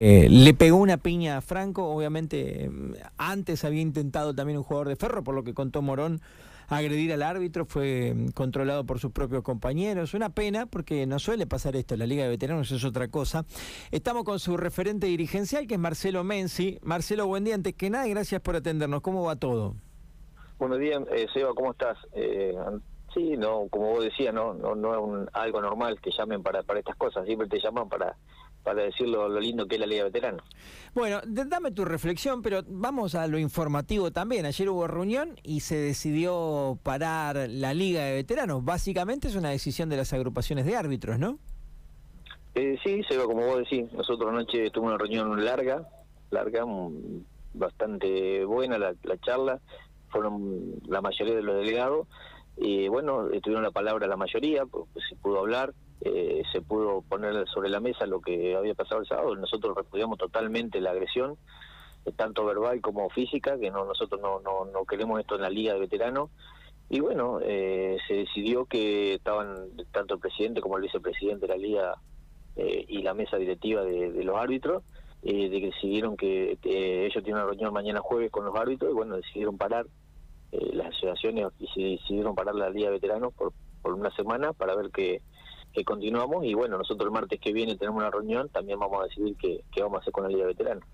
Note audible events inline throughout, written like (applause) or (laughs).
Eh, le pegó una piña a Franco, obviamente mm, antes había intentado también un jugador de ferro, por lo que contó Morón, agredir al árbitro, fue mm, controlado por sus propios compañeros. Una pena porque no suele pasar esto, la Liga de Veteranos es otra cosa. Estamos con su referente dirigencial, que es Marcelo Menzi. Marcelo, buen día, antes que nada, gracias por atendernos. ¿Cómo va todo? Buenos días, eh, Seba, ¿cómo estás? Eh, sí, no, como vos decías, no, no, no es algo normal que llamen para, para estas cosas, siempre te llaman para para decir lo, lindo que es la Liga de Veteranos. Bueno, dame tu reflexión, pero vamos a lo informativo también. Ayer hubo reunión y se decidió parar la Liga de Veteranos. Básicamente es una decisión de las agrupaciones de árbitros, ¿no? Eh, sí, se ve como vos decís. Nosotros anoche tuvimos una reunión larga, larga, bastante buena la, charla. Fueron la mayoría de los delegados. Y bueno, tuvieron la palabra la mayoría, pues, se pudo hablar eh, se pudo poner sobre la mesa lo que había pasado el sábado. Nosotros repudiamos totalmente la agresión, eh, tanto verbal como física, que no nosotros no, no, no queremos esto en la liga de veteranos. Y bueno, eh, se decidió que estaban tanto el presidente como el vicepresidente de la liga y la mesa directiva de, los árbitros, de que decidieron que ellos tienen una reunión mañana jueves con los árbitros y bueno, decidieron parar las asociaciones y se decidieron parar la liga de veteranos por, por una semana para ver que que continuamos y bueno, nosotros el martes que viene tenemos una reunión, también vamos a decidir qué, qué vamos a hacer con la Liga de Veteranos.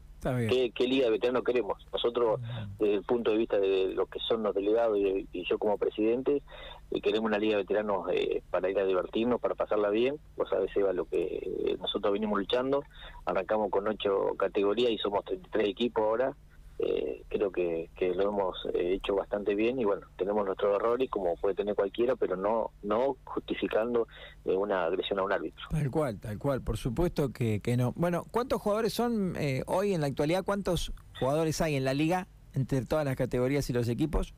¿Qué, ¿Qué, Liga de Veteranos queremos? Nosotros, desde el punto de vista de lo que son los delegados y, yo como presidente, eh, queremos una Liga de Veteranos eh, para ir a divertirnos, para pasarla bien. Vos sabés, Eva, lo que nosotros venimos luchando. Arrancamos con ocho categorías y somos 33 equipos ahora eh, creo que, que, lo hemos eh, hecho bastante bien y bueno, tenemos nuestros errores como puede tener cualquiera, pero no no justificando eh, una agresión a un árbitro. Tal cual, tal cual, por supuesto que, que no. Bueno, ¿cuántos jugadores son eh, hoy en la actualidad? ¿Cuántos jugadores hay en la liga entre todas las categorías y los equipos?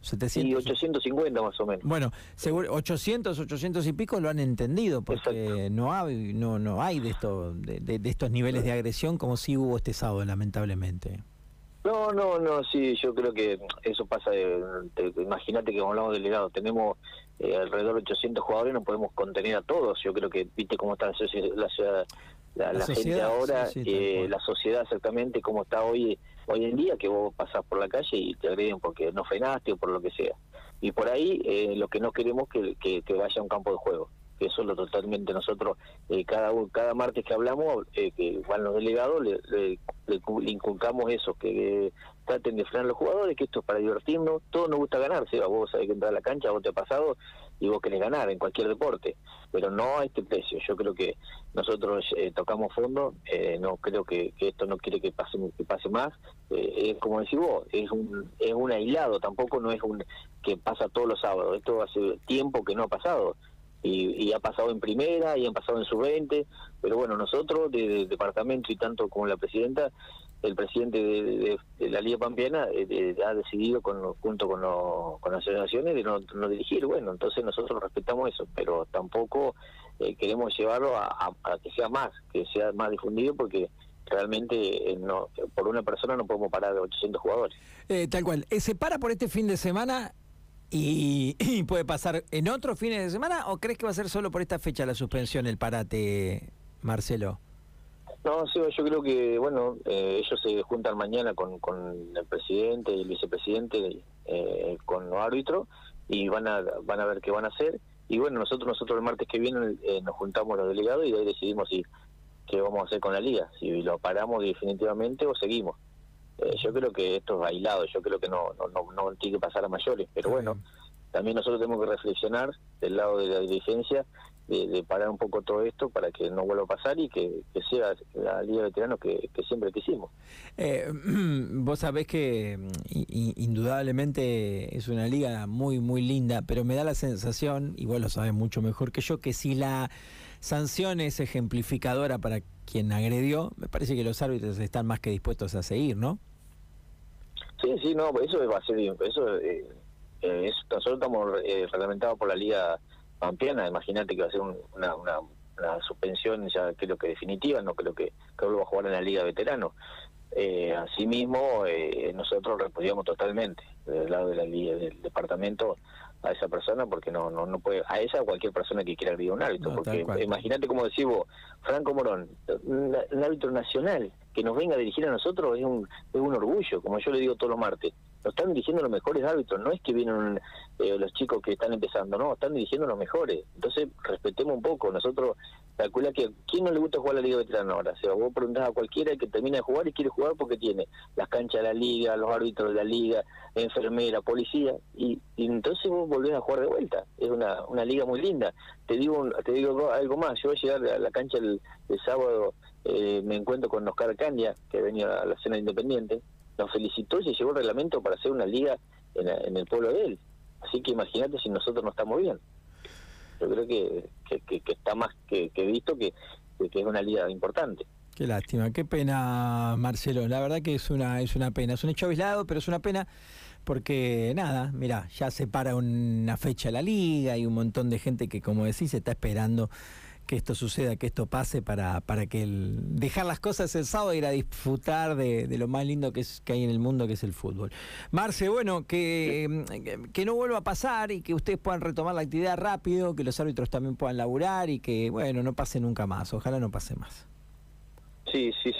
700. Y 850 más o menos. Bueno, seguro 800, 800 y pico lo han entendido porque no hay no no hay de esto de, de, estos niveles de agresión como si hubo este sábado lamentablemente. No, no, no, sí, yo creo que eso pasa, imagínate que hablamos del legado, tenemos eh, alrededor de 800 jugadores, no podemos contener a todos, yo creo que viste cómo está la, ciudad, la, gente ahora, eh, la sociedad exactamente, cómo está hoy hoy en día, que vos pasás por la calle y te agreden porque no frenaste o por lo que sea. Y por ahí eh, lo que no queremos que, que, que vaya a un campo de juego que eso lo totalmente nosotros, eh, cada cada martes que hablamos, eh, que van los delegados, le, inculcamos eso, que, traten de frenar a los jugadores, que esto es para divertirnos, todos nos gusta ganar, ¿sí? vos sabés que entrar a la cancha, vos te ha pasado y vos querés ganar en cualquier deporte, pero no a este precio, yo creo que nosotros eh, tocamos fondo, no creo que, esto no quiere que pase que pase más, es como decís vos, es un, es un aislado, tampoco no es un que pasa todos los sábados, esto hace tiempo que no ha pasado, y, ha pasado en primera y han pasado en sub-20, pero bueno, nosotros de, departamento y tanto como la presidenta, el presidente de, la Liga Pampeana eh, ha decidido con, junto con, con las asociaciones de no, dirigir, bueno, entonces nosotros respetamos eso, pero tampoco eh, queremos llevarlo a, que sea más, que sea más difundido porque realmente eh, no por una persona no podemos parar de 800 jugadores. tal cual. ¿Se para por este fin de semana (laughs) ¿Y, puede pasar en otros fines de semana o crees que va a ser solo por esta fecha la suspensión, el parate, Marcelo? No, sí, yo creo que, bueno, eh, ellos se juntan mañana con, con el presidente y el vicepresidente, eh, con los árbitros, y van a, van a ver qué van a hacer. Y bueno, nosotros nosotros el martes que viene eh, nos juntamos los delegados y ahí decidimos si qué vamos a hacer con la liga, si lo paramos definitivamente o seguimos. Eh, yo creo que esto es bailado, yo creo que no, no, no, no tiene que pasar a mayores, pero bueno, también nosotros tenemos que reflexionar del lado de la dirigencia de, parar un poco todo esto para que no vuelva a pasar y que, sea la Liga de Veteranos que, siempre quisimos. Eh, (clears throat) vos sabés que mm, indudablemente es una liga muy, muy linda, pero me da la sensación, y vos lo sabés mucho mejor que yo, que si la sanción es ejemplificadora para quien agredió, me parece que los árbitros están más que dispuestos a seguir, ¿no? Sí, sí, no, eso va a ser, eso, eh, nosotros estamos eh, reglamentados por la Liga Pampeana, imagínate que va a ser una, una, suspensión ya creo que definitiva, no creo que, que vuelva a jugar en la Liga Veterano. Eh, asimismo, eh, nosotros repudiamos totalmente, del lado de la Liga del departamento, a esa persona porque no no no puede a esa o cualquier persona que quiera agredir un árbitro porque imagínate como decís vos Franco Morón un, árbitro nacional que nos venga a dirigir a nosotros es un es un orgullo como yo le digo todos los martes nos están dirigiendo los mejores árbitros, no es que vienen eh, los chicos que están empezando, no, están dirigiendo los mejores. Entonces, respetemos un poco. Nosotros, calcula que, ¿quién no le gusta jugar la Liga Veterana ahora? O vos preguntás a cualquiera que termina de jugar y quiere jugar porque tiene las canchas de la Liga, los árbitros de la Liga, enfermera, policía, y, entonces vos volvés a jugar de vuelta. Es una, una liga muy linda. Te digo te digo algo más, yo voy a llegar a la cancha el, sábado, eh, me encuentro con Oscar Candia, que venía a la cena independiente, nos felicitó y se llevó el reglamento para hacer una liga en, el pueblo de él. Así que imagínate si nosotros no estamos bien. Yo creo que, está más que, visto que, es una liga importante. Qué lástima, qué pena, Marcelo. La verdad que es una es una pena. Es un hecho aislado, pero es una pena porque nada, mira, ya se para una fecha la liga y un montón de gente que, como decís, está esperando que esto suceda, que esto pase para, para que dejar las cosas el sábado e ir a disfrutar de, lo más lindo que, que hay en el mundo, que es el fútbol. Marce, bueno, que, que no vuelva a pasar y que ustedes puedan retomar la actividad rápido, que los árbitros también puedan laburar y que, bueno, no pase nunca más. Ojalá no pase más. Sí, sí,